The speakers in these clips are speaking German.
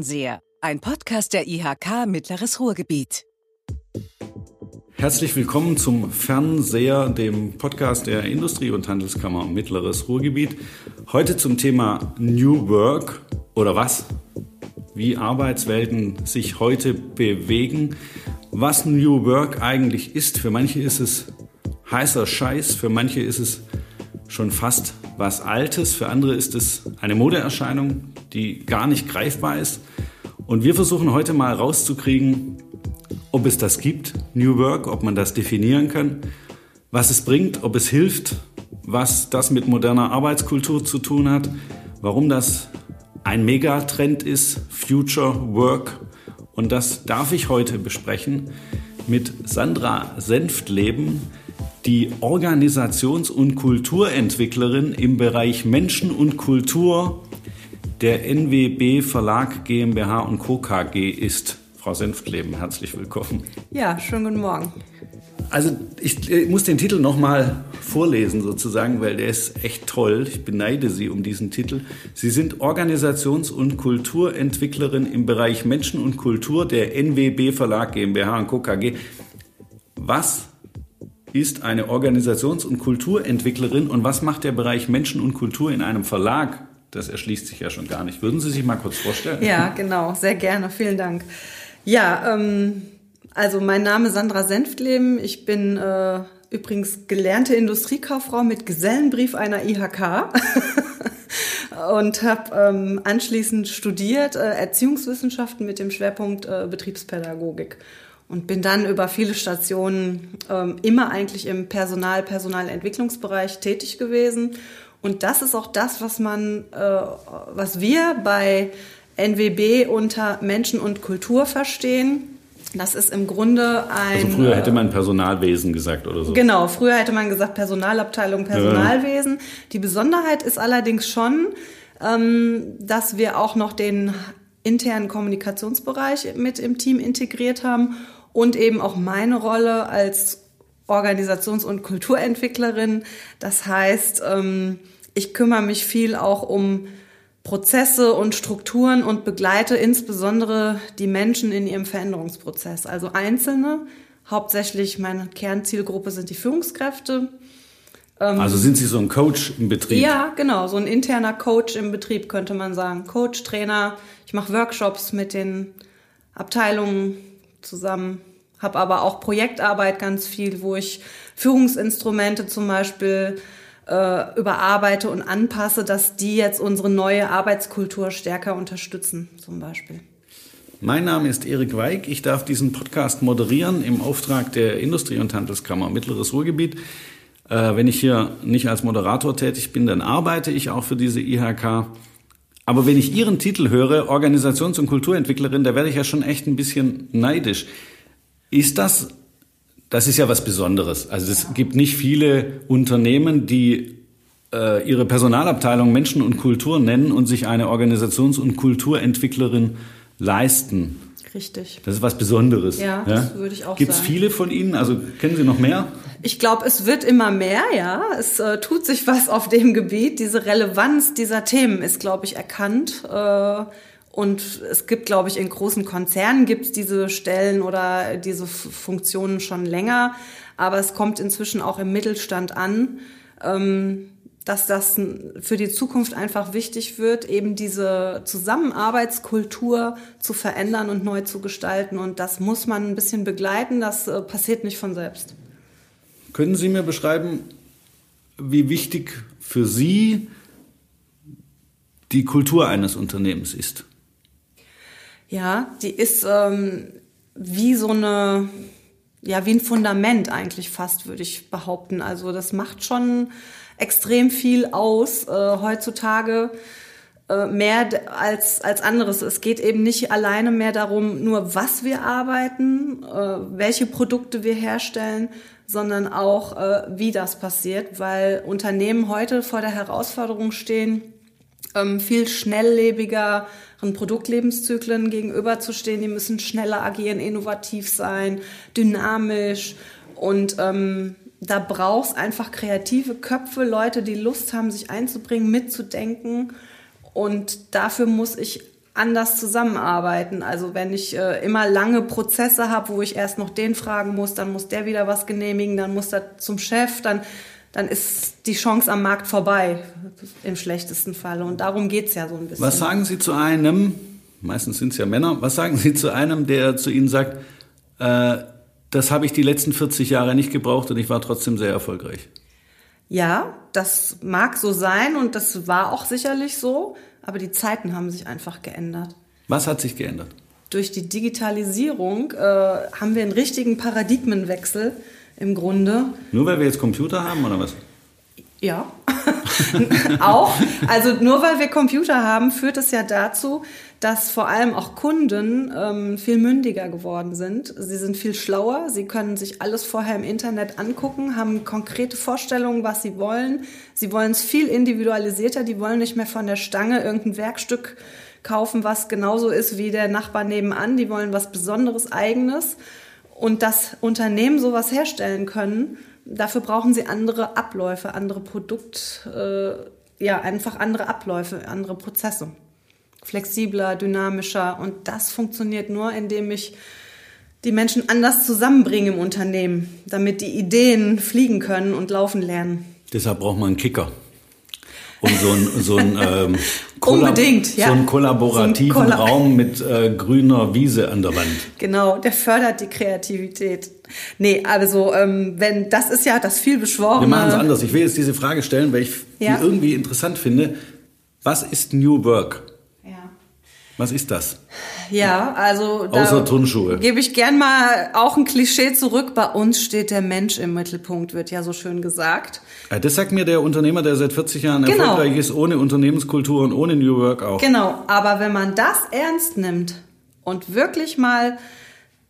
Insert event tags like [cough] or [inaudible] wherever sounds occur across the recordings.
Fernseher, ein Podcast der IHK Mittleres Ruhrgebiet. Herzlich willkommen zum Fernseher, dem Podcast der Industrie- und Handelskammer Mittleres Ruhrgebiet. Heute zum Thema New Work oder was? Wie Arbeitswelten sich heute bewegen. Was New Work eigentlich ist. Für manche ist es heißer Scheiß, für manche ist es schon fast was Altes, für andere ist es eine Modeerscheinung, die gar nicht greifbar ist. Und wir versuchen heute mal rauszukriegen, ob es das gibt, New Work, ob man das definieren kann, was es bringt, ob es hilft, was das mit moderner Arbeitskultur zu tun hat, warum das ein Megatrend ist, Future Work. Und das darf ich heute besprechen mit Sandra Senftleben die Organisations- und Kulturentwicklerin im Bereich Menschen und Kultur der NWB Verlag GmbH und Co. KG ist. Frau Senftleben, herzlich willkommen. Ja, schönen guten Morgen. Also ich, ich muss den Titel nochmal vorlesen sozusagen, weil der ist echt toll. Ich beneide Sie um diesen Titel. Sie sind Organisations- und Kulturentwicklerin im Bereich Menschen und Kultur der NWB Verlag GmbH und Co. KG. Was ist eine Organisations- und Kulturentwicklerin und was macht der Bereich Menschen und Kultur in einem Verlag? Das erschließt sich ja schon gar nicht. Würden Sie sich mal kurz vorstellen? Ja, genau, sehr gerne. Vielen Dank. Ja, ähm, also mein Name ist Sandra Senftleben. Ich bin äh, übrigens gelernte Industriekauffrau mit Gesellenbrief einer IHK. [laughs] und habe ähm, anschließend studiert äh, Erziehungswissenschaften mit dem Schwerpunkt äh, Betriebspädagogik und bin dann über viele Stationen ähm, immer eigentlich im Personal, Personalentwicklungsbereich tätig gewesen. Und das ist auch das, was man, äh, was wir bei NWB unter Menschen und Kultur verstehen. Das ist im Grunde ein. Also früher hätte man Personalwesen gesagt oder so. Genau, früher hätte man gesagt Personalabteilung, Personalwesen. Ja. Die Besonderheit ist allerdings schon, ähm, dass wir auch noch den internen Kommunikationsbereich mit im Team integriert haben und eben auch meine Rolle als Organisations- und Kulturentwicklerin. Das heißt, ähm, ich kümmere mich viel auch um Prozesse und Strukturen und begleite insbesondere die Menschen in ihrem Veränderungsprozess. Also Einzelne, hauptsächlich meine Kernzielgruppe sind die Führungskräfte. Ähm, also sind Sie so ein Coach im Betrieb? Ja, genau, so ein interner Coach im Betrieb könnte man sagen. Coach, Trainer. Ich mache Workshops mit den Abteilungen zusammen, habe aber auch Projektarbeit ganz viel, wo ich Führungsinstrumente zum Beispiel äh, überarbeite und anpasse, dass die jetzt unsere neue Arbeitskultur stärker unterstützen, zum Beispiel. Mein Name ist Erik Weig. Ich darf diesen Podcast moderieren im Auftrag der Industrie- und Handelskammer Mittleres Ruhrgebiet. Äh, wenn ich hier nicht als Moderator tätig bin, dann arbeite ich auch für diese IHK. Aber wenn ich Ihren Titel höre, Organisations- und Kulturentwicklerin, da werde ich ja schon echt ein bisschen neidisch. Ist das, das ist ja was Besonderes. Also es gibt nicht viele Unternehmen, die äh, ihre Personalabteilung Menschen und Kultur nennen und sich eine Organisations- und Kulturentwicklerin leisten. Richtig. Das ist was Besonderes. Ja, das würde ich auch Gibt's sagen. Gibt es viele von Ihnen? Also kennen Sie noch mehr? Ich glaube, es wird immer mehr, ja. Es äh, tut sich was auf dem Gebiet. Diese Relevanz dieser Themen ist, glaube ich, erkannt. Äh, und es gibt, glaube ich, in großen Konzernen gibt es diese Stellen oder diese Funktionen schon länger. Aber es kommt inzwischen auch im Mittelstand an. Ähm, dass das für die Zukunft einfach wichtig wird, eben diese Zusammenarbeitskultur zu verändern und neu zu gestalten. Und das muss man ein bisschen begleiten, das äh, passiert nicht von selbst. Können Sie mir beschreiben, wie wichtig für Sie die Kultur eines Unternehmens ist? Ja, die ist ähm, wie so eine, ja, wie ein Fundament eigentlich fast, würde ich behaupten. Also das macht schon extrem viel aus äh, heutzutage äh, mehr als als anderes. Es geht eben nicht alleine mehr darum, nur was wir arbeiten, äh, welche Produkte wir herstellen, sondern auch äh, wie das passiert, weil Unternehmen heute vor der Herausforderung stehen, ähm, viel schnelllebigeren Produktlebenszyklen gegenüberzustehen. Die müssen schneller agieren, innovativ sein, dynamisch und ähm, da brauchst einfach kreative Köpfe, Leute, die Lust haben, sich einzubringen, mitzudenken. Und dafür muss ich anders zusammenarbeiten. Also wenn ich äh, immer lange Prozesse habe, wo ich erst noch den fragen muss, dann muss der wieder was genehmigen, dann muss er zum Chef, dann, dann ist die Chance am Markt vorbei, im schlechtesten Fall. Und darum geht's ja so ein bisschen. Was sagen Sie zu einem, meistens sind es ja Männer, was sagen Sie zu einem, der zu Ihnen sagt, äh, das habe ich die letzten 40 Jahre nicht gebraucht und ich war trotzdem sehr erfolgreich? Ja, das mag so sein und das war auch sicherlich so, aber die Zeiten haben sich einfach geändert. Was hat sich geändert? Durch die Digitalisierung äh, haben wir einen richtigen Paradigmenwechsel im Grunde. Nur weil wir jetzt Computer haben oder was? Ja, [laughs] auch. Also nur weil wir Computer haben, führt es ja dazu, dass vor allem auch Kunden ähm, viel mündiger geworden sind. Sie sind viel schlauer, sie können sich alles vorher im Internet angucken, haben konkrete Vorstellungen, was sie wollen. Sie wollen es viel individualisierter, die wollen nicht mehr von der Stange irgendein Werkstück kaufen, was genauso ist wie der Nachbar nebenan. Die wollen was Besonderes, Eigenes. Und dass Unternehmen sowas herstellen können, dafür brauchen sie andere Abläufe, andere Produkt, äh, ja, einfach andere Abläufe, andere Prozesse flexibler, dynamischer. Und das funktioniert nur, indem ich die Menschen anders zusammenbringe im Unternehmen, damit die Ideen fliegen können und laufen lernen. Deshalb braucht man einen Kicker. Und so ein, so ein, ähm, [laughs] Unbedingt, ja. so einen kollaborativen so ein Kolla Raum mit äh, grüner Wiese an der Wand. Genau, der fördert die Kreativität. Nee, also ähm, wenn das ist ja das viel beschworene. Wir machen es anders. Ich will jetzt diese Frage stellen, weil ich Ja. die irgendwie interessant finde. Was ist New Work? Was ist das? Ja, also da Außer Turnschuhe. gebe ich gern mal auch ein Klischee zurück. Bei uns steht der Mensch im Mittelpunkt, wird ja so schön gesagt. Ja, das sagt mir der Unternehmer, der seit 40 Jahren Genau. erfolgreich ist, ohne Unternehmenskultur und ohne New Work auch. Genau, aber wenn man das ernst nimmt und wirklich mal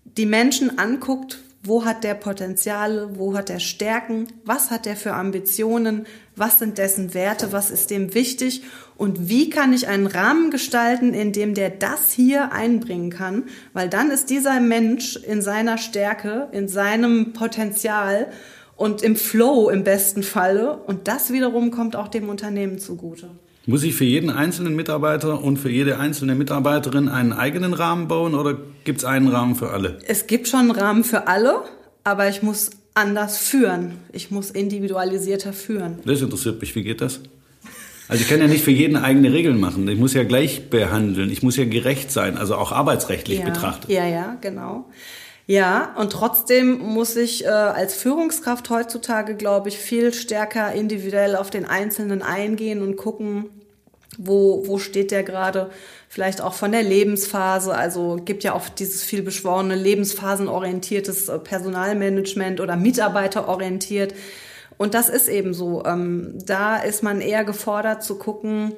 die Menschen anguckt, wo hat der Potenziale, wo hat er Stärken, was hat er für Ambitionen, was sind dessen Werte, was ist dem wichtig? Und wie kann ich einen Rahmen gestalten, in dem der das hier einbringen kann, weil dann ist dieser Mensch in seiner Stärke, in seinem Potenzial und im Flow im besten Falle. Und das wiederum kommt auch dem Unternehmen zugute. Muss ich für jeden einzelnen Mitarbeiter und für jede einzelne Mitarbeiterin einen eigenen Rahmen bauen oder gibt es einen Rahmen für alle? Es gibt schon einen Rahmen für alle, aber ich muss anders führen. Ich muss individualisierter führen. Das interessiert mich. Wie geht das? Also ich kann ja nicht für jeden eigene Regeln machen. Ich muss ja gleich behandeln. Ich muss ja gerecht sein, also auch arbeitsrechtlich ja, betrachtet. Ja, ja, genau. Ja, und trotzdem muss ich äh, als Führungskraft heutzutage, glaube ich, viel stärker individuell auf den Einzelnen eingehen und gucken, wo, wo steht der gerade, vielleicht auch von der Lebensphase. Also gibt ja oft dieses viel beschworene lebensphasenorientiertes äh, Personalmanagement oder mitarbeiterorientiert. Und das ist eben so. Ähm, da ist man eher gefordert zu gucken,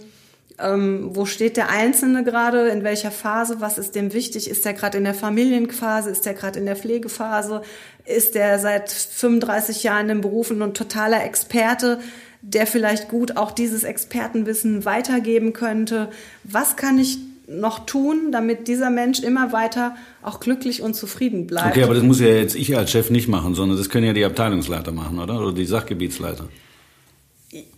ähm, wo steht der Einzelne gerade, in welcher Phase, was ist dem wichtig, ist der gerade in der Familienphase, ist der gerade in der Pflegephase, ist der seit 35 Jahren im Beruf und ein totaler Experte, der vielleicht gut auch dieses Expertenwissen weitergeben könnte. Was kann ich noch tun, damit dieser Mensch immer weiter auch glücklich und zufrieden bleibt? Okay, aber das muss ja jetzt ich als Chef nicht machen, sondern das können ja die Abteilungsleiter machen, oder? Oder die Sachgebietsleiter.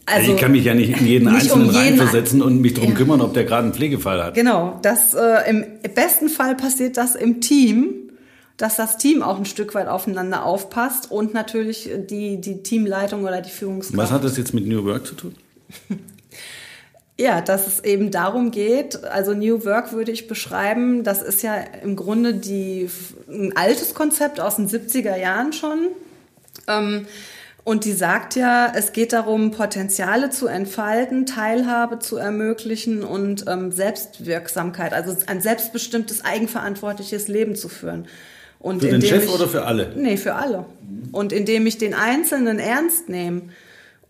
Also, ich kann mich ja nicht in jeden nicht Einzelnen um jeden reinversetzen und mich darum Ja. kümmern, ob der gerade einen Pflegefall hat. Genau, das äh, im besten Fall passiert das im Team, dass das Team auch ein Stück weit aufeinander aufpasst und natürlich die die Teamleitung oder die Führungskraft. Was hat das jetzt mit New Work zu tun? [laughs] Ja, dass es eben darum geht, also New Work würde ich beschreiben, das ist ja im Grunde die, ein altes Konzept aus den 70er Jahren schon. Ähm, und die sagt ja, es geht darum, Potenziale zu entfalten, Teilhabe zu ermöglichen und ähm, Selbstwirksamkeit, also ein selbstbestimmtes, eigenverantwortliches Leben zu führen. Und Für den Chef ich- oder für alle? Nee, für alle. Und indem ich den Einzelnen ernst nehme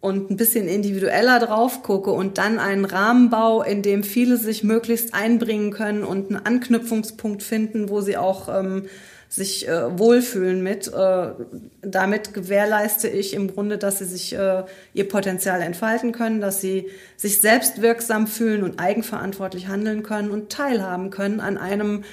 und ein bisschen individueller drauf gucke und dann einen Rahmen baue, in dem viele sich möglichst einbringen können und einen Anknüpfungspunkt finden, wo sie auch ähm, sich äh, wohlfühlen mit. Äh, damit gewährleiste ich im Grunde, dass sie sich äh, ihr Potenzial entfalten können, dass sie sich selbst wirksam fühlen und eigenverantwortlich handeln können und teilhaben können an einem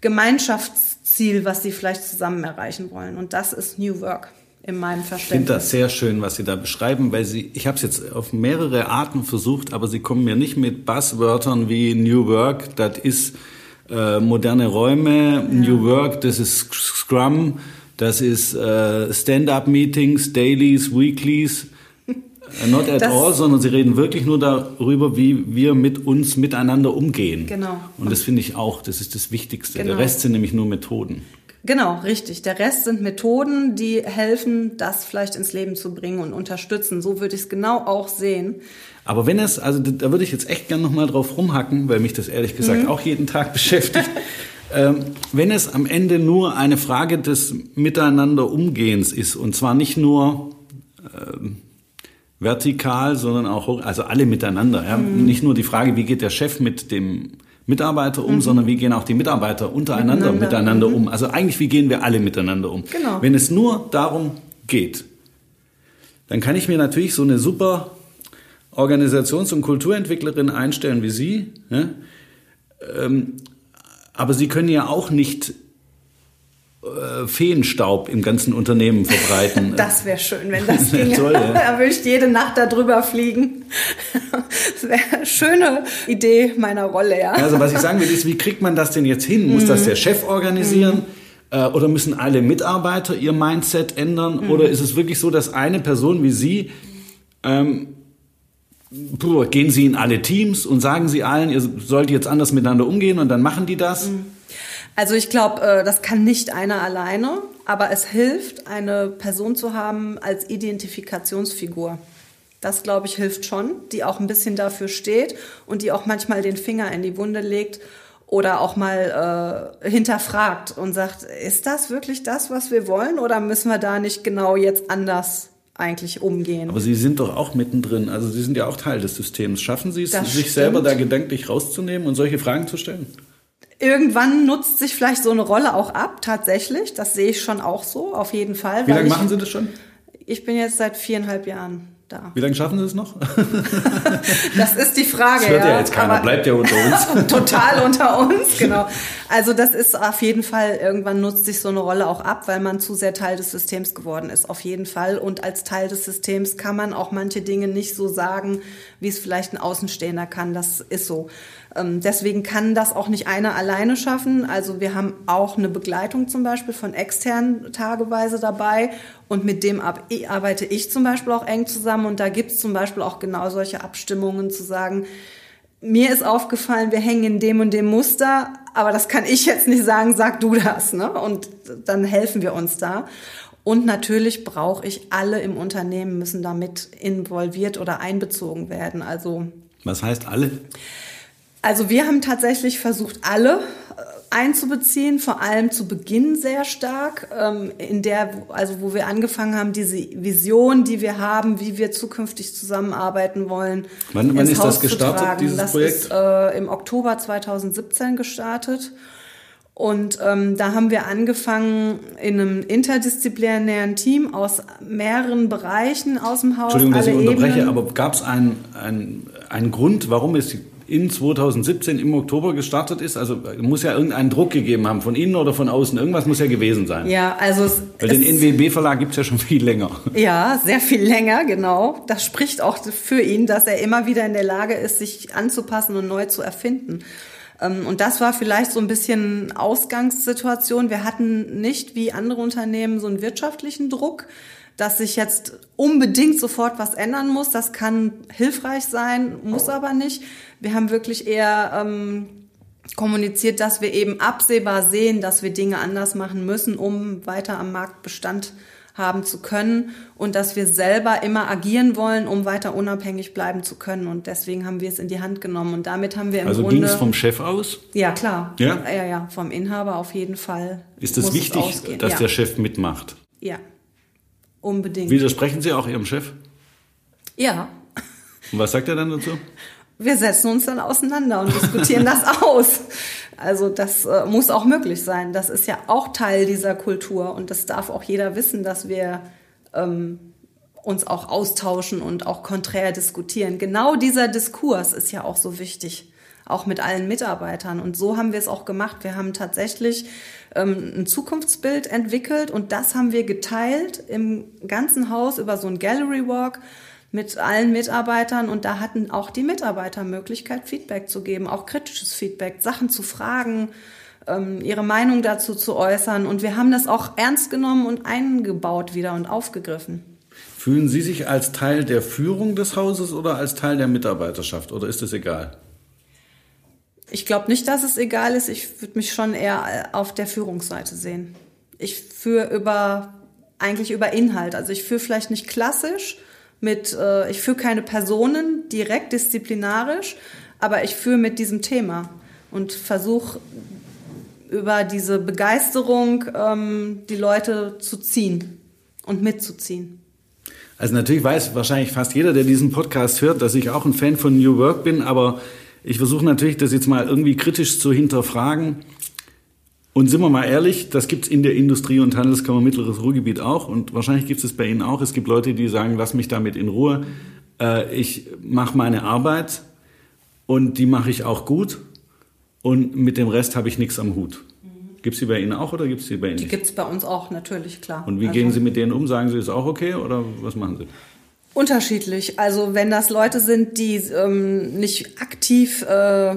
Gemeinschaftsziel, was sie vielleicht zusammen erreichen wollen. Und das ist New Work. in meinem Ich finde Verständnis. das sehr schön, was Sie da beschreiben, weil Sie, ich habe es jetzt auf mehrere Arten versucht, aber Sie kommen mir nicht mit Buzzwörtern wie New Work, das ist äh, moderne Räume, New Work, das ist Scrum, das ist äh, Stand-up-Meetings, Dailies, Weeklies. Not at Das- all, sondern Sie reden wirklich nur darüber, wie wir mit uns miteinander umgehen. Genau. Und das finde ich auch, das ist das Wichtigste. Der Genau. Rest sind nämlich nur Methoden. Genau, richtig. Der Rest sind Methoden, die helfen, das vielleicht ins Leben zu bringen und unterstützen. So würde ich es genau auch sehen. Aber wenn es, also da würde ich jetzt echt gern nochmal drauf rumhacken, weil mich das ehrlich gesagt auch jeden Tag [laughs] beschäftigt. ähm, wenn es am Ende nur eine Frage des Miteinander-Umgehens ist, und zwar nicht nur ähm, vertikal, sondern auch also alle miteinander. Ja? Nicht nur die Frage, wie geht der Chef mit dem Mitarbeiter um, sondern wie gehen auch die Mitarbeiter untereinander Miteinander. miteinander um. Also eigentlich, wie gehen wir alle miteinander um. Genau. Wenn es nur darum geht, dann kann ich mir natürlich so eine super Organisations- und Kulturentwicklerin einstellen wie Sie. Ja? Ähm, aber Sie können ja auch nicht äh, Feenstaub im ganzen Unternehmen verbreiten. [laughs] Das wäre schön, wenn das [laughs] ginge. Toll, ja. [laughs] da würde ich jede Nacht da drüber fliegen. Das wäre eine schöne Idee meiner Rolle, ja. Also was ich sagen will, ist, wie kriegt man das denn jetzt hin? Muss das der Chef organisieren? Äh, Oder müssen alle Mitarbeiter ihr Mindset ändern? Oder ist es wirklich so, dass eine Person wie Sie, ähm, puh, gehen Sie in alle Teams und sagen Sie allen, ihr sollt jetzt anders miteinander umgehen und dann machen die das? Also ich glaube, äh, das kann nicht einer alleine, aber es hilft, eine Person zu haben als Identifikationsfigur. Das, glaube ich, hilft schon, die auch ein bisschen dafür steht und die auch manchmal den Finger in die Wunde legt oder auch mal äh, hinterfragt und sagt, ist das wirklich das, was wir wollen oder müssen wir da nicht genau jetzt anders eigentlich umgehen? Aber Sie sind doch auch mittendrin, also Sie sind ja auch Teil des Systems. Schaffen Sie es, Das sich stimmt. selber da gedanklich rauszunehmen und solche Fragen zu stellen? Irgendwann nutzt sich vielleicht so eine Rolle auch ab, tatsächlich. Das sehe ich schon auch so, auf jeden Fall. Wie lange machen Sie das schon? Ich bin jetzt seit viereinhalb Jahren da. Wie lange schaffen Sie es noch? [laughs] Das ist die Frage. Das hört ja ja jetzt keiner, aber- bleibt ja unter uns. [laughs] Total unter uns, [laughs] genau. Also das ist auf jeden Fall, irgendwann nutzt sich so eine Rolle auch ab, weil man zu sehr Teil des Systems geworden ist, auf jeden Fall. Und als Teil des Systems kann man auch manche Dinge nicht so sagen, wie es vielleicht ein Außenstehender kann. Das ist so. Ähm, Deswegen kann das auch nicht einer alleine schaffen. Also wir haben auch eine Begleitung zum Beispiel von externen tageweise dabei und mit dem arbeite ich zum Beispiel auch eng zusammen und da gibt es zum Beispiel auch genau solche Abstimmungen zu sagen, mir ist aufgefallen, wir hängen in dem und dem Muster, aber das kann ich jetzt nicht sagen, sag du das, ne? Und dann helfen wir uns da. Und natürlich brauche ich alle im Unternehmen müssen damit involviert oder einbezogen werden. Also Was heißt alle? Also wir haben tatsächlich versucht, alle äh, einzubeziehen, vor allem zu Beginn sehr stark, ähm, in der, also wo wir angefangen haben, diese Vision, die wir haben, wie wir zukünftig zusammenarbeiten wollen. Wann- wann ist das Haus gestartet, tragen. dieses das Projekt? ist äh, im Oktober 2017 gestartet. Und ähm, da haben wir angefangen in einem interdisziplinären Team aus mehreren Bereichen aus dem Haus. Entschuldigung, dass ich unterbreche, Ebenen. aber gab es einen, einen, einen Grund, warum es in 2017 im Oktober gestartet ist? Also muss ja irgendeinen Druck gegeben haben, von innen oder von außen. Irgendwas muss ja gewesen sein. Ja, also es, Weil den NWB-Verlag gibt's ja schon viel länger. Ja, sehr viel länger, genau. Das spricht auch für ihn, dass er immer wieder in der Lage ist, sich anzupassen und neu zu erfinden. Ähm, Und das war vielleicht so ein bisschen Ausgangssituation. Wir hatten nicht wie andere Unternehmen so einen wirtschaftlichen Druck, dass sich jetzt unbedingt sofort was ändern muss. Das kann hilfreich sein, muss aber nicht. Wir haben wirklich eher ähm, kommuniziert, dass wir eben absehbar sehen, dass wir Dinge anders machen müssen, um weiter am Markt Bestand haben zu können und dass wir selber immer agieren wollen, um weiter unabhängig bleiben zu können. Und deswegen haben wir es in die Hand genommen. Und damit haben wir im Also Grunde ging es vom Chef aus? ja klar, Ja? ja, ja, vom Inhaber auf jeden Fall. Ist es muss wichtig, ausgehen. dass ja. der Chef mitmacht? ja, unbedingt. Widersprechen Sie auch Ihrem Chef? Ja, Und was sagt er dann dazu? wir setzen uns dann auseinander und diskutieren das [laughs] aus. Also das äh, muss auch möglich sein. Das ist ja auch Teil dieser Kultur und das darf auch jeder wissen, dass wir ähm, uns auch austauschen und auch konträr diskutieren. Genau dieser Diskurs ist ja auch so wichtig. Auch mit allen Mitarbeitern. Und so haben wir es auch gemacht. Wir haben tatsächlich ähm, ein Zukunftsbild entwickelt und das haben wir geteilt im ganzen Haus über so ein Gallery Walk mit allen Mitarbeitern und da hatten auch die Mitarbeiter Möglichkeit, Feedback zu geben, auch kritisches Feedback, Sachen zu fragen, ähm, ihre Meinung dazu zu äußern und wir haben das auch ernst genommen und eingebaut wieder und aufgegriffen. Fühlen Sie sich als Teil der Führung des Hauses oder als Teil der Mitarbeiterschaft oder ist es egal? Ich glaube nicht, dass es egal ist. Ich würde mich schon eher auf der Führungsseite sehen. Ich führe über eigentlich über Inhalt. Also ich führe vielleicht nicht klassisch mit, äh, ich führe keine Personen direkt disziplinarisch, aber ich führe mit diesem Thema und versuche über diese Begeisterung ähm, die Leute zu ziehen und mitzuziehen. Also natürlich weiß wahrscheinlich fast jeder, der diesen Podcast hört, dass ich auch ein Fan von New Work bin, aber ich versuche natürlich, das jetzt mal irgendwie kritisch zu hinterfragen. Und sind wir mal ehrlich, das gibt's in der Industrie- und Handelskammer Mittleres Ruhrgebiet auch und wahrscheinlich gibt es bei Ihnen auch. Es gibt Leute, die sagen, lass mich damit in Ruhe. Äh, ich mache meine Arbeit und die mache ich auch gut und mit dem Rest habe ich nichts am Hut. Gibt es die bei Ihnen auch oder gibt es die bei Ihnen? Die gibt es bei uns auch, natürlich, klar. Und wie also, gehen Sie mit denen um? Sagen Sie, ist auch okay oder was machen Sie? Unterschiedlich. Also wenn das Leute sind, die ähm, nicht aktiv, äh,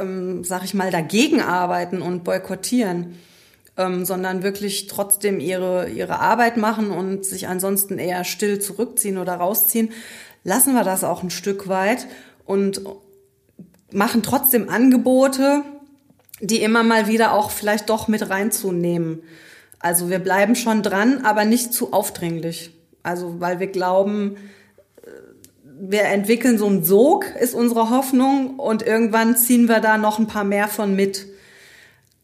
ähm, sag ich mal, dagegen arbeiten und boykottieren, ähm, sondern wirklich trotzdem ihre, ihre Arbeit machen und sich ansonsten eher still zurückziehen oder rausziehen, lassen wir das auch ein Stück weit und machen trotzdem Angebote, die immer mal wieder auch vielleicht doch mit reinzunehmen. Also wir bleiben schon dran, aber nicht zu aufdringlich. Also weil wir glauben, äh, wir entwickeln so einen Sog, ist unsere Hoffnung, und irgendwann ziehen wir da noch ein paar mehr von mit.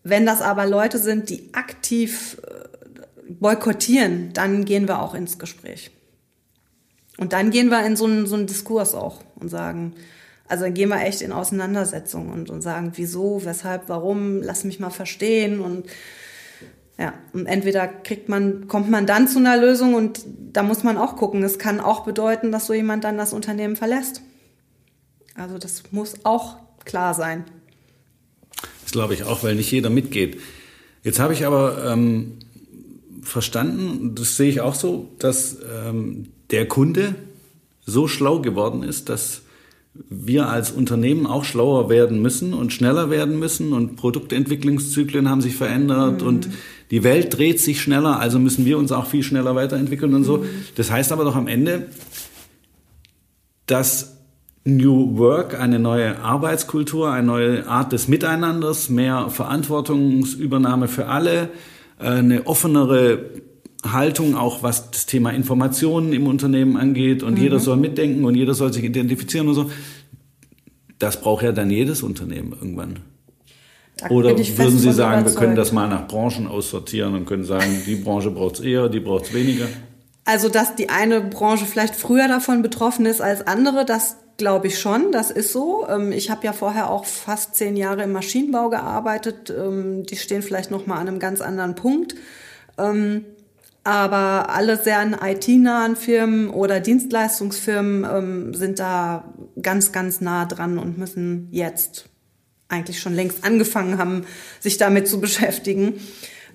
Wenn das aber Leute sind, die aktiv äh, boykottieren, dann gehen wir auch ins Gespräch. Und dann gehen wir in so einen, so einen Diskurs auch und sagen, also dann gehen wir echt in Auseinandersetzung und, und sagen, wieso, weshalb, warum, lass mich mal verstehen und ja, und entweder kriegt man, kommt man dann zu einer Lösung und da muss man auch gucken. Es kann auch bedeuten, dass so jemand dann das Unternehmen verlässt. Also das muss auch klar sein. Das glaube ich auch, weil nicht jeder mitgeht. Jetzt habe ich aber ähm, verstanden, das sehe ich auch so, dass ähm, der Kunde so schlau geworden ist, dass wir als Unternehmen auch schlauer werden müssen und schneller werden müssen und Produktentwicklungszyklen haben sich verändert mhm. und die Welt dreht sich schneller, also müssen wir uns auch viel schneller weiterentwickeln und so. Mhm. Das heißt aber doch am Ende, dass New Work, eine neue Arbeitskultur, eine neue Art des Miteinanders, mehr Verantwortungsübernahme für alle, äh, eine offenere Haltung, auch was das Thema Informationen im Unternehmen angeht und mhm. jeder soll mitdenken und jeder soll sich identifizieren und so. Das braucht ja dann jedes Unternehmen irgendwann. Da Oder würden Sie sagen, überzeugt. wir können das mal nach Branchen aussortieren und können sagen, die Branche braucht es eher, die braucht es weniger? Also, dass die eine Branche vielleicht früher davon betroffen ist als andere, das glaube ich schon, das ist so. Ähm, ich habe ja vorher auch fast zehn Jahre im Maschinenbau gearbeitet. Ähm, die stehen vielleicht noch mal an einem ganz anderen Punkt. Ähm, aber alle sehr IT-nahen Firmen oder Dienstleistungsfirmen sind da ganz, ganz nah dran und müssen jetzt eigentlich schon längst angefangen haben, sich damit zu beschäftigen.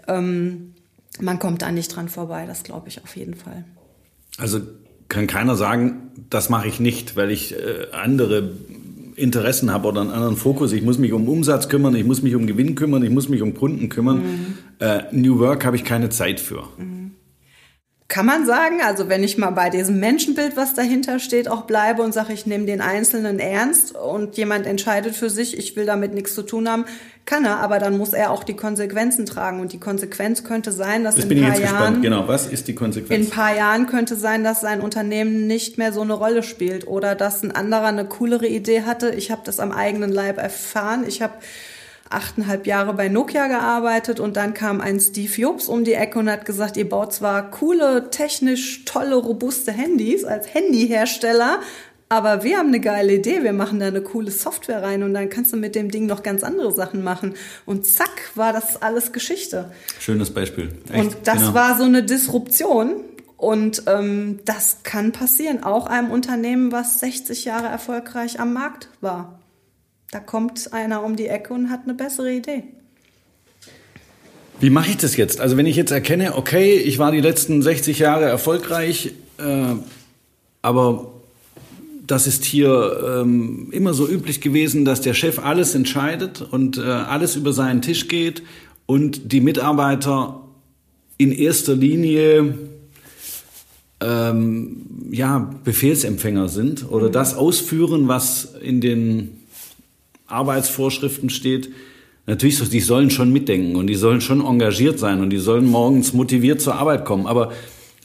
Ähm, man kommt da nicht dran vorbei, das glaube ich auf jeden Fall. Also kann keiner sagen, das mache ich nicht, weil ich äh, andere Interessen habe oder einen anderen Fokus. Ich muss mich um Umsatz kümmern, ich muss mich um Gewinn kümmern, ich muss mich um Kunden kümmern. Mhm. Äh, New Work habe ich keine Zeit für. Mhm. Kann man sagen, also wenn ich mal bei diesem Menschenbild, was dahinter steht, auch bleibe und sage, ich nehme den Einzelnen ernst und jemand entscheidet für sich, ich will damit nichts zu tun haben, kann er, aber dann muss er auch die Konsequenzen tragen. Und die Konsequenz könnte sein, dass das in ein paar Jahren. Gespannt. Genau, was ist die Konsequenz? In ein paar Jahren könnte sein, dass sein Unternehmen nicht mehr so eine Rolle spielt oder dass ein anderer eine coolere Idee hatte. Ich habe das am eigenen Leib erfahren. Ich habe achteinhalb Jahre bei Nokia gearbeitet und dann kam ein Steve Jobs um die Ecke und hat gesagt, ihr baut zwar coole, technisch tolle, robuste Handys als Handyhersteller, aber wir haben eine geile Idee, wir machen da eine coole Software rein und dann kannst du mit dem Ding noch ganz andere Sachen machen. Und zack, war das alles Geschichte. Schönes Beispiel. Echt, und das genau. war so eine Disruption. Und ähm, das kann passieren, auch einem Unternehmen, was 60 Jahre erfolgreich am Markt war. Da kommt einer um die Ecke und hat eine bessere Idee. Wie mache ich das jetzt? Also wenn ich jetzt erkenne, okay, ich war die letzten 60 Jahre erfolgreich, äh, aber das ist hier ähm, immer so üblich gewesen, dass der Chef alles entscheidet und äh, alles über seinen Tisch geht und die Mitarbeiter in erster Linie ähm, ja, Befehlsempfänger sind oder mhm. das ausführen, was in den Arbeitsvorschriften steht. Natürlich, die sollen schon mitdenken und die sollen schon engagiert sein und die sollen morgens motiviert zur Arbeit kommen. Aber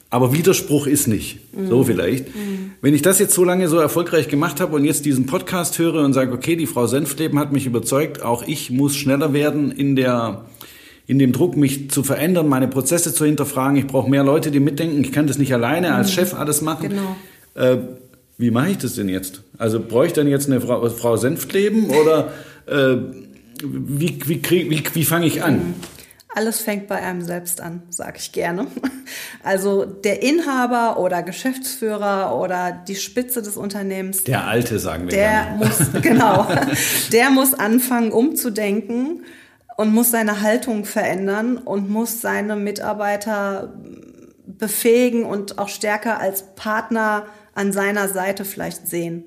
aber Widerspruch ist nicht. Mhm. So vielleicht. Mhm. Wenn ich das jetzt so lange so erfolgreich gemacht habe und jetzt diesen Podcast höre und sage, okay, die Frau Senfleben hat mich überzeugt, auch ich muss schneller werden in der in dem Druck, mich zu verändern, meine Prozesse zu hinterfragen. Ich brauche mehr Leute, die mitdenken. Ich kann das nicht alleine als mhm. Chef alles machen. Genau. Äh, wie mache ich das denn jetzt? Also brauche ich dann jetzt eine Frau, Frau Senfkleben oder äh, wie, wie, wie, wie fange ich an? Alles fängt bei einem selbst an, sage ich gerne. [laughs] Also der Inhaber oder Geschäftsführer oder die Spitze des Unternehmens. Der Alte, sagen wir. Der gerne. muss, [laughs] genau, [laughs] der muss anfangen umzudenken und muss seine Haltung verändern und muss seine Mitarbeiter befähigen und auch stärker als Partner an seiner Seite vielleicht sehen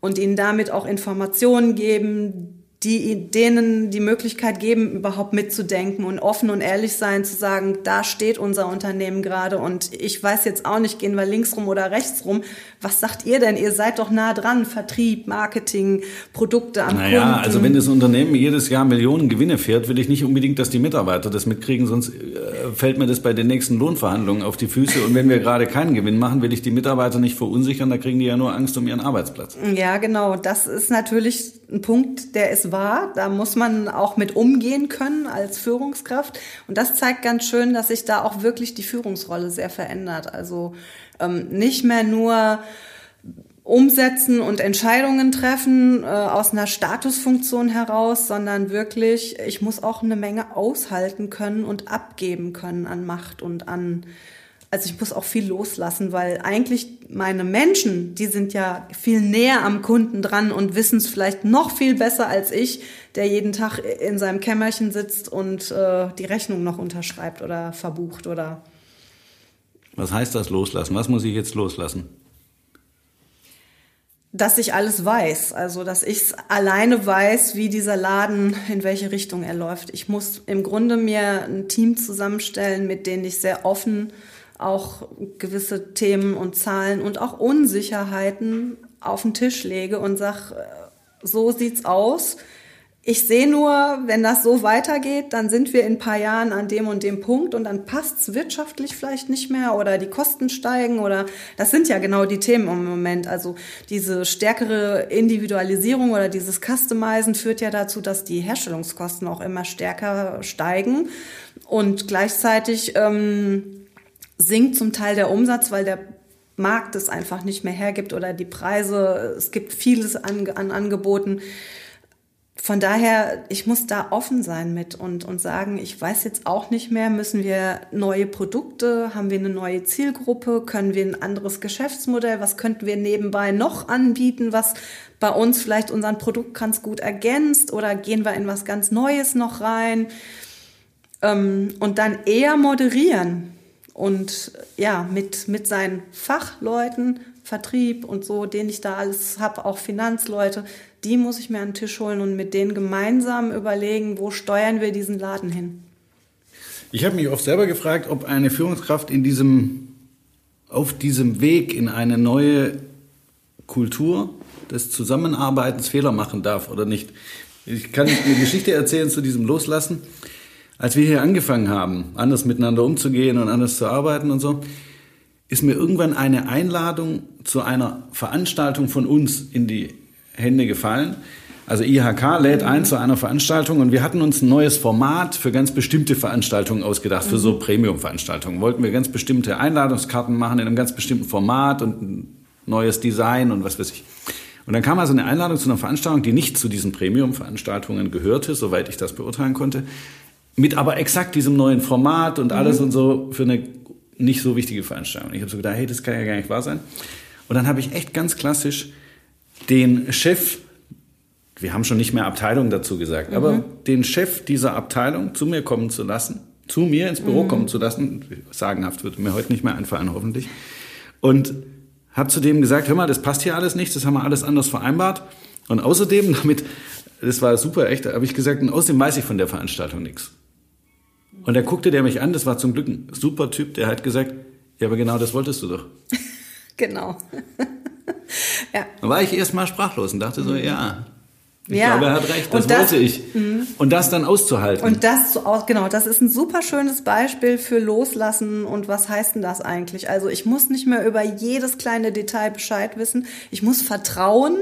und ihnen damit auch Informationen geben, die denen die Möglichkeit geben, überhaupt mitzudenken und offen und ehrlich sein, zu sagen, da steht unser Unternehmen gerade und ich weiß jetzt auch nicht, gehen wir links rum oder rechts rum. Was sagt ihr denn? Ihr seid doch nah dran, Vertrieb, Marketing, Produkte am naja, Kunden. also wenn das Unternehmen jedes Jahr Millionen Gewinne fährt, will ich nicht unbedingt, dass die Mitarbeiter das mitkriegen, sonst äh, fällt mir das bei den nächsten Lohnverhandlungen auf die Füße und wenn wir gerade keinen Gewinn machen, will ich die Mitarbeiter nicht verunsichern, da kriegen die ja nur Angst um ihren Arbeitsplatz. Ja, genau. Das ist natürlich ein Punkt, der ist wahr. Da muss man auch mit umgehen können als Führungskraft. Und das zeigt ganz schön, dass sich da auch wirklich die Führungsrolle sehr verändert. Also ähm, nicht mehr nur umsetzen und Entscheidungen treffen äh, aus einer Statusfunktion heraus, sondern wirklich, ich muss auch eine Menge aushalten können und abgeben können an Macht und an also ich muss auch viel loslassen, weil eigentlich meine Menschen, die sind ja viel näher am Kunden dran und wissen es vielleicht noch viel besser als ich, der jeden Tag in seinem Kämmerchen sitzt und äh, die Rechnung noch unterschreibt oder verbucht oder. Was heißt das loslassen? Was muss ich jetzt loslassen? dass ich alles weiß, also dass ich alleine weiß, wie dieser Laden, in welche Richtung er läuft. Ich muss im Grunde mir ein Team zusammenstellen, mit denen ich sehr offen auch gewisse Themen und Zahlen und auch Unsicherheiten auf den Tisch lege und sag, äh, so sieht's aus. Ich sehe nur, wenn das so weitergeht, dann sind wir in ein paar Jahren an dem und dem Punkt und dann passt's wirtschaftlich vielleicht nicht mehr oder die Kosten steigen oder das sind ja genau die Themen im Moment. Also diese stärkere Individualisierung oder dieses Customizen führt ja dazu, dass die Herstellungskosten auch immer stärker steigen und gleichzeitig ähm, sinkt zum Teil der Umsatz, weil der Markt es einfach nicht mehr hergibt oder die Preise, es gibt vieles an, an Angeboten. Von daher, ich muss da offen sein mit und, und sagen, ich weiß jetzt auch nicht mehr, müssen wir neue Produkte, haben wir eine neue Zielgruppe, können wir ein anderes Geschäftsmodell, was könnten wir nebenbei noch anbieten, was bei uns vielleicht unseren Produkt ganz gut ergänzt oder gehen wir in was ganz Neues noch rein ähm, und dann eher moderieren und ja, mit, mit seinen Fachleuten, Vertrieb und so, den ich da alles habe, auch Finanzleute, die muss ich mir an den Tisch holen und mit denen gemeinsam überlegen, wo steuern wir diesen Laden hin. Ich habe mich oft selber gefragt, ob eine Führungskraft in diesem, auf diesem Weg in eine neue Kultur des Zusammenarbeitens Fehler machen darf oder nicht. Ich kann eine Geschichte erzählen zu diesem Loslassen als wir hier angefangen haben, anders miteinander umzugehen und anders zu arbeiten und so, ist mir irgendwann eine Einladung zu einer Veranstaltung von uns in die Hände gefallen. Also IHK lädt ein zu einer Veranstaltung und wir hatten uns ein neues Format für ganz bestimmte Veranstaltungen ausgedacht, für so mhm. Premium-Veranstaltungen. Wollten wir ganz bestimmte Einladungskarten machen in einem ganz bestimmten Format und ein neues Design und was weiß ich. Und dann kam also eine Einladung zu einer Veranstaltung, die nicht zu diesen Premium-Veranstaltungen gehörte, soweit ich das beurteilen konnte mit aber exakt diesem neuen Format und alles mhm. und so für eine nicht so wichtige Veranstaltung. Ich habe so gedacht, hey, das kann ja gar nicht wahr sein. Und dann habe ich echt ganz klassisch den Chef wir haben schon nicht mehr Abteilung dazu gesagt, mhm. aber den Chef dieser Abteilung zu mir kommen zu lassen, zu mir ins Büro mhm. kommen zu lassen, sagenhaft wird mir heute nicht mehr einfallen, hoffentlich, und hat zu dem gesagt, hör mal, das passt hier alles nicht, das haben wir alles anders vereinbart. Und außerdem, [laughs] damit, das war super echt, habe ich gesagt, und außerdem weiß ich von der Veranstaltung nichts. Und da guckte der mich an, das war zum Glück ein super Typ, der hat gesagt, ja, aber genau das wolltest du doch. [laughs] genau. [laughs] ja. Da war ich erst mal sprachlos und dachte so, ja, ich ja. glaube, er hat recht, das, und das wollte ich. Mh. Und das dann auszuhalten. Und das zu genau, das ist ein super schönes Beispiel für Loslassen und was heißt denn das eigentlich? Also ich muss nicht mehr über jedes kleine Detail Bescheid wissen. Ich muss vertrauen,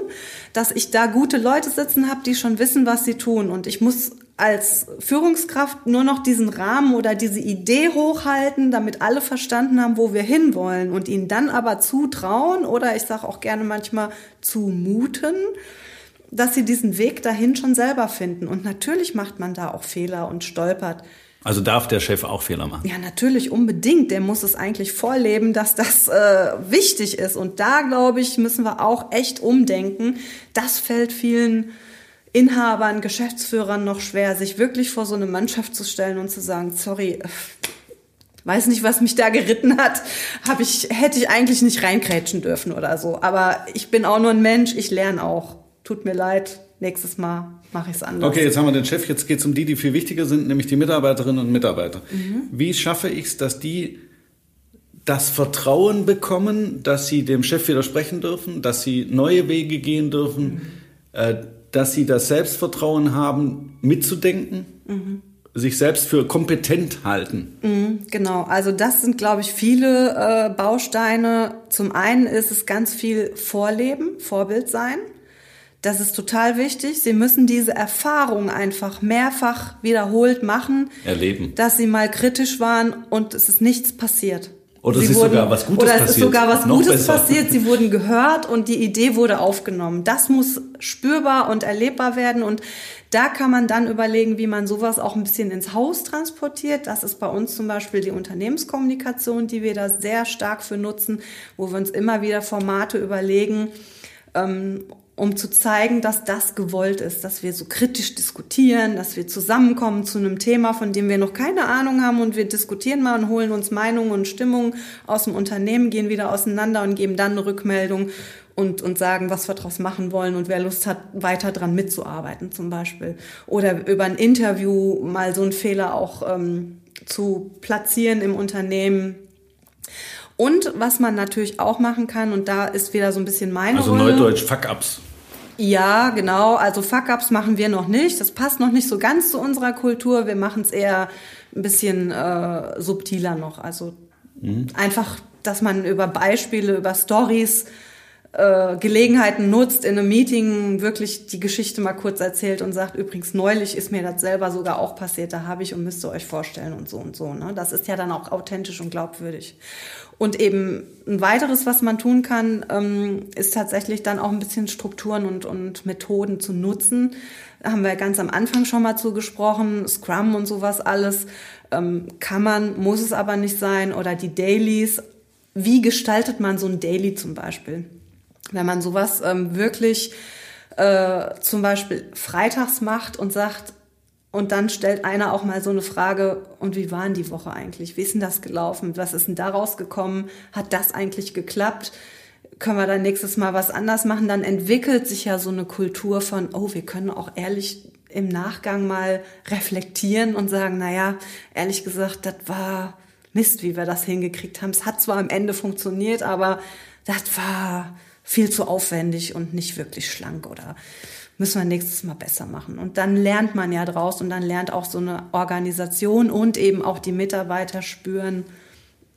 dass ich da gute Leute sitzen habe, die schon wissen, was sie tun. Und ich muss als Führungskraft nur noch diesen Rahmen oder diese Idee hochhalten, damit alle verstanden haben, wo wir hinwollen und ihnen dann aber zutrauen oder ich sage auch gerne manchmal zumuten, dass sie diesen Weg dahin schon selber finden. Und natürlich macht man da auch Fehler und stolpert. Also darf der Chef auch Fehler machen? Ja, natürlich, unbedingt. Der muss es eigentlich vorleben, dass das äh, wichtig ist. Und da, glaube ich, müssen wir auch echt umdenken. Das fällt vielen Inhabern, Geschäftsführern noch schwer, sich wirklich vor so eine Mannschaft zu stellen und zu sagen, sorry, äh, weiß nicht, was mich da geritten hat, habe ich hätte ich eigentlich nicht reinkrätschen dürfen oder so. Aber ich bin auch nur ein Mensch, ich lerne auch tut mir leid, nächstes Mal mache ich es anders. Okay, jetzt haben wir den Chef, jetzt geht es um die, die viel wichtiger sind, nämlich die Mitarbeiterinnen und Mitarbeiter. Mhm. Wie schaffe ich es, dass die das Vertrauen bekommen, dass sie dem Chef widersprechen dürfen, dass sie neue Wege gehen dürfen, mhm. äh, dass sie das Selbstvertrauen haben, mitzudenken? Mhm sich selbst für kompetent halten. Mhm, genau, also das sind, glaube ich, viele äh, Bausteine. Zum einen ist es ganz viel Vorleben, Vorbild sein. Das ist total wichtig. Sie müssen diese Erfahrung einfach mehrfach wiederholt machen. Erleben. Dass sie mal kritisch waren und es ist nichts passiert. Oder sie es ist wurden, sogar was Gutes passiert. Oder es ist sogar was Noch Gutes besser. passiert. Sie wurden gehört und die Idee wurde aufgenommen. Das muss spürbar und erlebbar werden und da kann man dann überlegen, wie man sowas auch ein bisschen ins Haus transportiert. Das ist bei uns zum Beispiel die Unternehmenskommunikation, die wir da sehr stark für nutzen, wo wir uns immer wieder Formate überlegen, ähm, um zu zeigen, dass das gewollt ist, dass wir so kritisch diskutieren, dass wir zusammenkommen zu einem Thema, von dem wir noch keine Ahnung haben und wir diskutieren mal und holen uns Meinungen und Stimmungen aus dem Unternehmen, gehen wieder auseinander und geben dann eine Rückmeldung und, und sagen, was wir daraus machen wollen und wer Lust hat, weiter dran mitzuarbeiten zum Beispiel. Oder über ein Interview mal so einen Fehler auch ähm, zu platzieren im Unternehmen, und was man natürlich auch machen kann, und da ist wieder so ein bisschen meine Also Rolle. Neudeutsch Fuck-Ups. Ja, genau. Also Fuck-Ups machen wir noch nicht. Das passt noch nicht so ganz zu unserer Kultur. Wir machen es eher ein bisschen äh, subtiler noch. Also mhm. einfach, dass man über Beispiele, über Stories äh, Gelegenheiten nutzt, in einem Meeting wirklich die Geschichte mal kurz erzählt und sagt, übrigens, neulich ist mir das selber sogar auch passiert, da habe ich und müsst ihr euch vorstellen und so und so. Ne? Das ist ja dann auch authentisch und glaubwürdig. Und eben ein weiteres, was man tun kann, ähm, ist tatsächlich dann auch ein bisschen Strukturen und, und Methoden zu nutzen. Da haben wir ganz am Anfang schon mal zugesprochen, Scrum und sowas alles. Ähm, kann man, muss es aber nicht sein. Oder die Dailies. Wie gestaltet man so ein Daily zum Beispiel? Wenn man sowas ähm, wirklich äh, zum Beispiel freitags macht und sagt, und dann stellt einer auch mal so eine Frage, und wie war denn die Woche eigentlich? Wie ist denn das gelaufen? Was ist denn da rausgekommen? Hat das eigentlich geklappt? Können wir dann nächstes Mal was anders machen? Dann entwickelt sich ja so eine Kultur von, oh, wir können auch ehrlich im Nachgang mal reflektieren und sagen, naja, ehrlich gesagt, das war Mist, wie wir das hingekriegt haben. Es hat zwar am Ende funktioniert, aber das war viel zu aufwendig und nicht wirklich schlank oder müssen wir nächstes Mal besser machen. Und dann lernt man ja draus und dann lernt auch so eine Organisation und eben auch die Mitarbeiter spüren,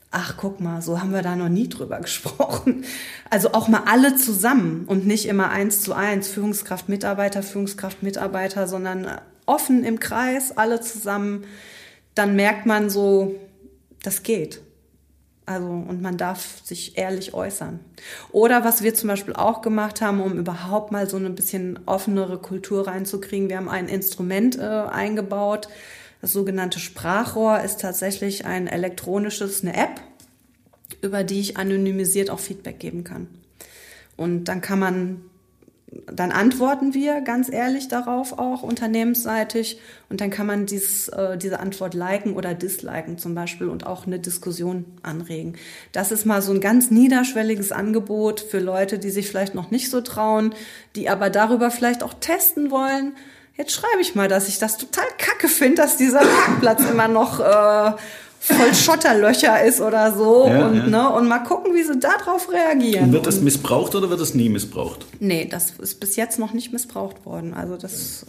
ach guck mal, so haben wir da noch nie drüber [laughs] gesprochen. Also auch mal alle zusammen und nicht immer eins zu eins, Führungskraft, Mitarbeiter, Führungskraft, Mitarbeiter, sondern offen im Kreis, alle zusammen. Dann merkt man so, das geht. Also, und man darf sich ehrlich äußern. Oder was wir zum Beispiel auch gemacht haben, um überhaupt mal so ein bisschen offenere Kultur reinzukriegen, wir haben ein Instrument äh, eingebaut. Das sogenannte Sprachrohr ist tatsächlich ein elektronisches, eine App, über die ich anonymisiert auch Feedback geben kann. Und dann kann man dann antworten wir ganz ehrlich darauf auch unternehmensseitig und dann kann man dies, äh, diese Antwort liken oder disliken zum Beispiel und auch eine Diskussion anregen. Das ist mal so ein ganz niederschwelliges Angebot für Leute, die sich vielleicht noch nicht so trauen, die aber darüber vielleicht auch testen wollen. Jetzt schreibe ich mal, dass ich das total kacke finde, dass dieser Parkplatz immer noch äh, voll Schotterlöcher ist oder so. Ja, und, ja. Ne, und mal gucken, wie sie darauf reagieren. Und wird das missbraucht oder wird das nie missbraucht? Nee, das ist bis jetzt noch nicht missbraucht worden. Also das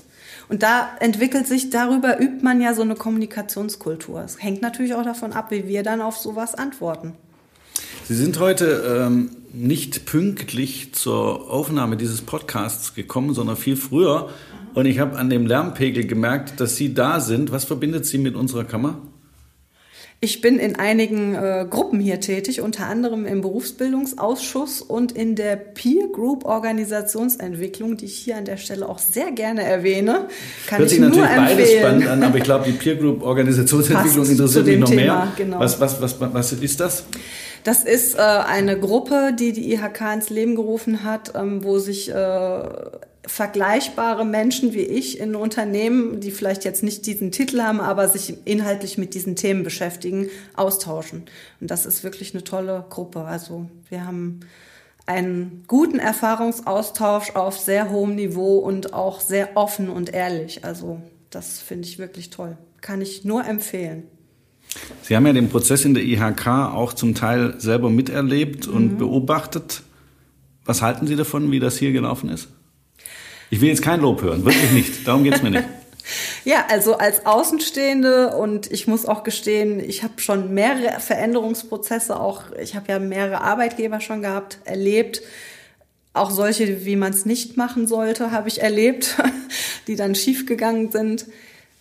und da entwickelt sich, darüber übt man ja so eine Kommunikationskultur. Es hängt natürlich auch davon ab, wie wir dann auf sowas antworten. Sie sind heute ähm, nicht pünktlich zur Aufnahme dieses Podcasts gekommen, sondern viel früher. Und ich habe an dem Lärmpegel gemerkt, dass Sie da sind. Was verbindet Sie mit unserer Kammer? Ich bin in einigen äh, Gruppen hier tätig, unter anderem im Berufsbildungsausschuss und in der Peer Group Organisationsentwicklung, die ich hier an der Stelle auch sehr gerne erwähne. Kann Hört ich sich nur natürlich beides empfehlen. spannend an, aber ich glaube, die Peer Group Organisationsentwicklung Passt interessiert mich noch Thema, mehr. genau. Was, was, was, was ist das? Das ist äh, eine Gruppe, die die IHK ins Leben gerufen hat, ähm, wo sich äh, vergleichbare Menschen wie ich in Unternehmen, die vielleicht jetzt nicht diesen Titel haben, aber sich inhaltlich mit diesen Themen beschäftigen, austauschen. Und das ist wirklich eine tolle Gruppe. Also wir haben einen guten Erfahrungsaustausch auf sehr hohem Niveau und auch sehr offen und ehrlich. Also das finde ich wirklich toll. Kann ich nur empfehlen. Sie haben ja den Prozess in der IHK auch zum Teil selber miterlebt und Mhm. beobachtet. Was halten Sie davon, wie das hier gelaufen ist? Ich will jetzt kein Lob hören, wirklich nicht. Darum geht's mir nicht. [laughs] Ja, also als Außenstehende und ich muss auch gestehen, ich habe schon mehrere Veränderungsprozesse, auch ich habe ja mehrere Arbeitgeber schon gehabt, erlebt. Auch solche, wie man es nicht machen sollte, habe ich erlebt, [laughs] die dann schiefgegangen sind.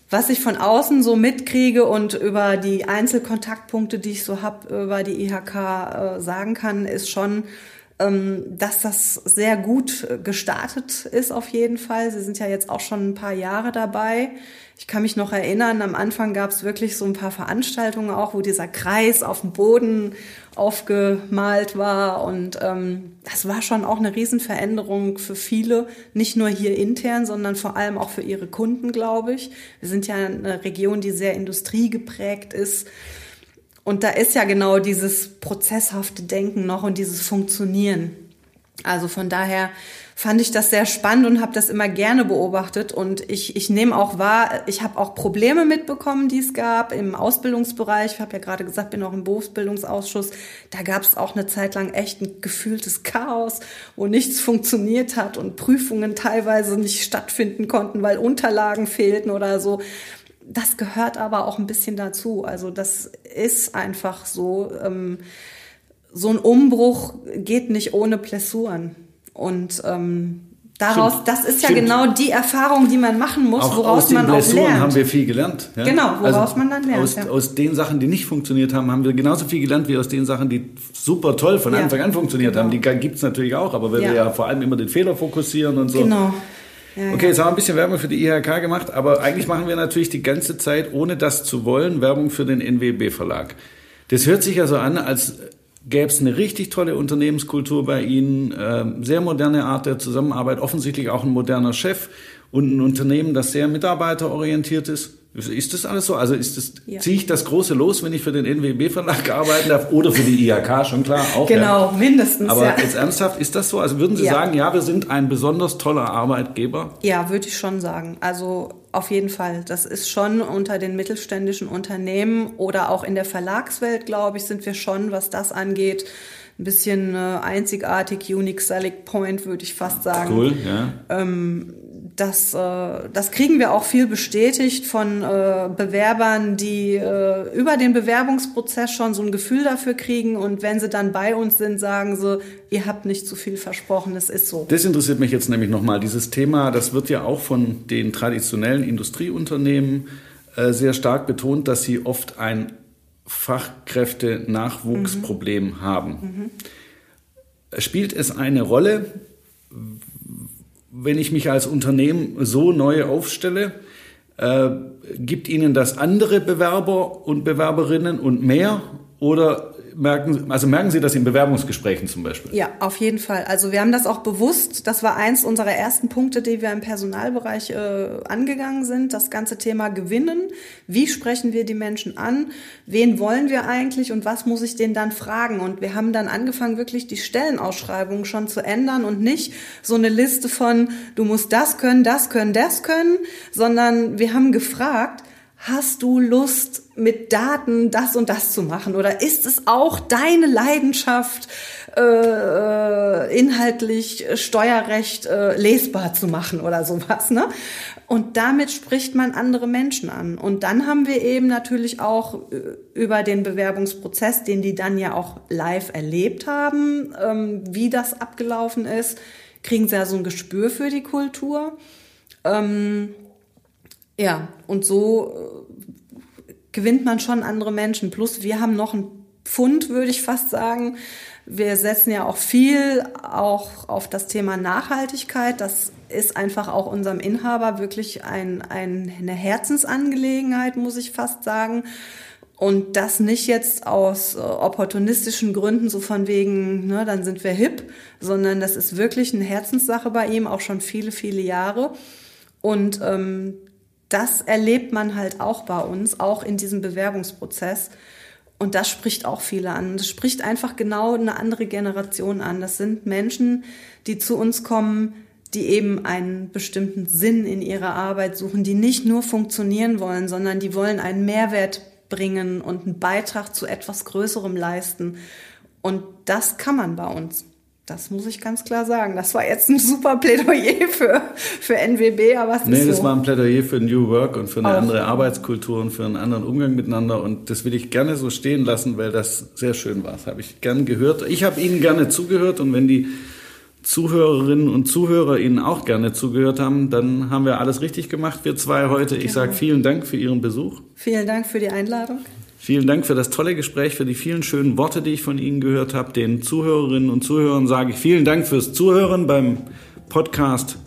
Was ich von außen so mitkriege und über die Einzelkontaktpunkte, die ich so habe, über die IHK äh, sagen kann, ist schon, dass das sehr gut äh, gestartet ist auf jeden Fall. Sie sind ja jetzt auch schon ein paar Jahre dabei. Ich kann mich noch erinnern, am Anfang gab es wirklich so ein paar Veranstaltungen auch, wo dieser Kreis auf dem Boden aufgemalt war. Und ähm, das war schon auch eine Riesenveränderung für viele, nicht nur hier intern, sondern vor allem auch für ihre Kunden, glaube ich. Wir sind ja eine Region, die sehr industriegeprägt ist. Und da ist ja genau dieses prozesshafte Denken noch und dieses Funktionieren. Also von daher fand ich das sehr spannend und habe das immer gerne beobachtet. Und ich, ich nehme auch wahr, ich habe auch Probleme mitbekommen, die es gab im Ausbildungsbereich. Ich habe ja gerade gesagt, bin auch im Berufsbildungsausschuss. Da gab es auch eine Zeit lang echt ein gefühltes Chaos, wo nichts funktioniert hat und Prüfungen teilweise nicht stattfinden konnten, weil Unterlagen fehlten oder so das gehört aber auch ein bisschen dazu. Also das ist einfach so. Ähm, so ein Umbruch geht nicht ohne Blessuren. Und ähm, daraus, Stimmt. das ist ja Stimmt. genau die Erfahrung, die man machen muss, Auch woraus aus den man auch Blessuren lernt. haben wir viel gelernt. Ja? Genau, woraus man dann lernt, Aus, ja. aus den Sachen, die nicht funktioniert haben, haben wir genauso viel gelernt wie aus den Sachen, die super toll von Ja, Anfang an funktioniert genau. haben. Die gibt's natürlich auch, aber weil Ja. wir ja vor allem immer den Fehler fokussieren und so. Genau. Ja, Okay, jetzt haben wir ein bisschen Werbung für die IHK gemacht, aber eigentlich machen wir natürlich die ganze Zeit, ohne das zu wollen, Werbung für den NWB Verlag. Das hört sich ja so an, als gäbe es eine richtig tolle Unternehmenskultur bei Ihnen, ähm, sehr moderne Art der Zusammenarbeit, offensichtlich auch ein moderner Chef und ein Unternehmen, das sehr mitarbeiterorientiert ist. Ist das alles so? Also ist das, Ja. ziehe ich das große los, wenn ich für den NWB Verlag arbeiten darf oder für die IHK, schon klar, auch. ja. Genau, mindestens. Aber ja. jetzt ernsthaft, ist das so? Also würden Sie Ja. sagen, ja, wir sind ein besonders toller Arbeitgeber? Ja, würde ich schon sagen. Also auf jeden Fall. Das ist schon unter den mittelständischen Unternehmen oder auch in der Verlagswelt, glaube ich, sind wir schon, was das angeht, ein bisschen äh, einzigartig, unique selling point, würde ich fast sagen. Cool, ja. Das, äh, das kriegen wir auch viel bestätigt von äh, Bewerbern, die äh, über den Bewerbungsprozess schon so ein Gefühl dafür kriegen und wenn sie dann bei uns sind, sagen sie, ihr habt nicht zu viel versprochen, es ist so. Das interessiert mich jetzt nämlich nochmal. Dieses Thema, das wird ja auch von den traditionellen Industrieunternehmen äh, sehr stark betont, dass sie oft ein Fachkräfte-Nachwuchsproblem haben. Spielt es eine Rolle, wenn ich mich als Unternehmen so neu aufstelle? Äh, gibt Ihnen das andere Bewerber und Bewerberinnen und mehr? Oder merken, also merken Sie das in Bewerbungsgesprächen zum Beispiel? Ja, auf jeden Fall. Also wir haben das auch bewusst, das war eins unserer ersten Punkte, die wir im Personalbereich äh, angegangen sind, das ganze Thema Gewinnen. Wie sprechen wir die Menschen an? Wen wollen wir eigentlich und was muss ich denen dann fragen? Und wir haben dann angefangen, wirklich die Stellenausschreibung schon zu ändern und nicht so eine Liste von, du musst das können, das können, das können, sondern wir haben gefragt, hast du Lust, mit Daten das und das zu machen? Oder ist es auch deine Leidenschaft, äh, äh, inhaltlich Steuerrecht äh, lesbar zu machen oder sowas? Ne? Und damit spricht man andere Menschen an. Und dann haben wir eben natürlich auch äh, über den Bewerbungsprozess, den die dann ja auch live erlebt haben, ähm, wie das abgelaufen ist, kriegen sie ja so ein Gespür für die Kultur. Ähm, ja, und so äh, gewinnt man schon andere Menschen. Plus wir haben noch einen Pfund, würde ich fast sagen. Wir setzen ja auch viel auch auf das Thema Nachhaltigkeit. Das ist einfach auch unserem Inhaber wirklich ein, ein, eine Herzensangelegenheit, muss ich fast sagen. Und das nicht jetzt aus äh, opportunistischen Gründen, so von wegen, ne, dann sind wir hip, sondern das ist wirklich eine Herzenssache bei ihm, auch schon viele, viele Jahre. Und ähm, das erlebt man halt auch bei uns, auch in diesem Bewerbungsprozess. Und das spricht auch viele an. Das spricht einfach genau eine andere Generation an. Das sind Menschen, die zu uns kommen, die eben einen bestimmten Sinn in ihrer Arbeit suchen, die nicht nur funktionieren wollen, sondern die wollen einen Mehrwert bringen und einen Beitrag zu etwas Größerem leisten. Und das kann man bei uns. Das muss ich ganz klar sagen. Das war jetzt ein super Plädoyer für, für NWB, aber es nee, ist so. das war ein Plädoyer für New Work und für eine Auch. andere Arbeitskultur und für einen anderen Umgang miteinander. Und das will ich gerne so stehen lassen, weil das sehr schön war. Das habe ich gern gehört. Ich habe Ihnen gerne zugehört und wenn die Zuhörerinnen und Zuhörer Ihnen auch gerne zugehört haben, dann haben wir alles richtig gemacht, wir zwei heute. Ich genau. sage vielen Dank für Ihren Besuch. Vielen Dank für die Einladung. Vielen Dank für das tolle Gespräch, für die vielen schönen Worte, die ich von Ihnen gehört habe. Den Zuhörerinnen und Zuhörern sage ich vielen Dank fürs Zuhören beim Podcast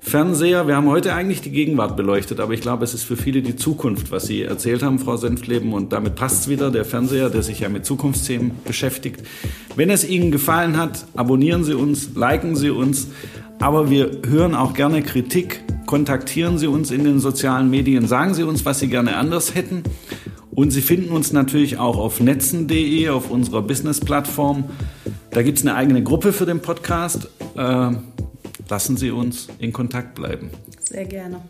Fernseher. Wir haben heute eigentlich die Gegenwart beleuchtet, aber ich glaube, es ist für viele die Zukunft, was Sie erzählt haben, Frau Senfleben. Und damit passt es wieder, der Fernseher, der sich ja mit Zukunftsthemen beschäftigt. Wenn es Ihnen gefallen hat, abonnieren Sie uns, liken Sie uns. Aber wir hören auch gerne Kritik. Kontaktieren Sie uns in den sozialen Medien. Sagen Sie uns, was Sie gerne anders hätten. Und Sie finden uns natürlich auch auf netzen.de, auf unserer Business-Plattform. Da gibt es eine eigene Gruppe für den Podcast. Äh, lassen Sie uns in Kontakt bleiben. Sehr gerne.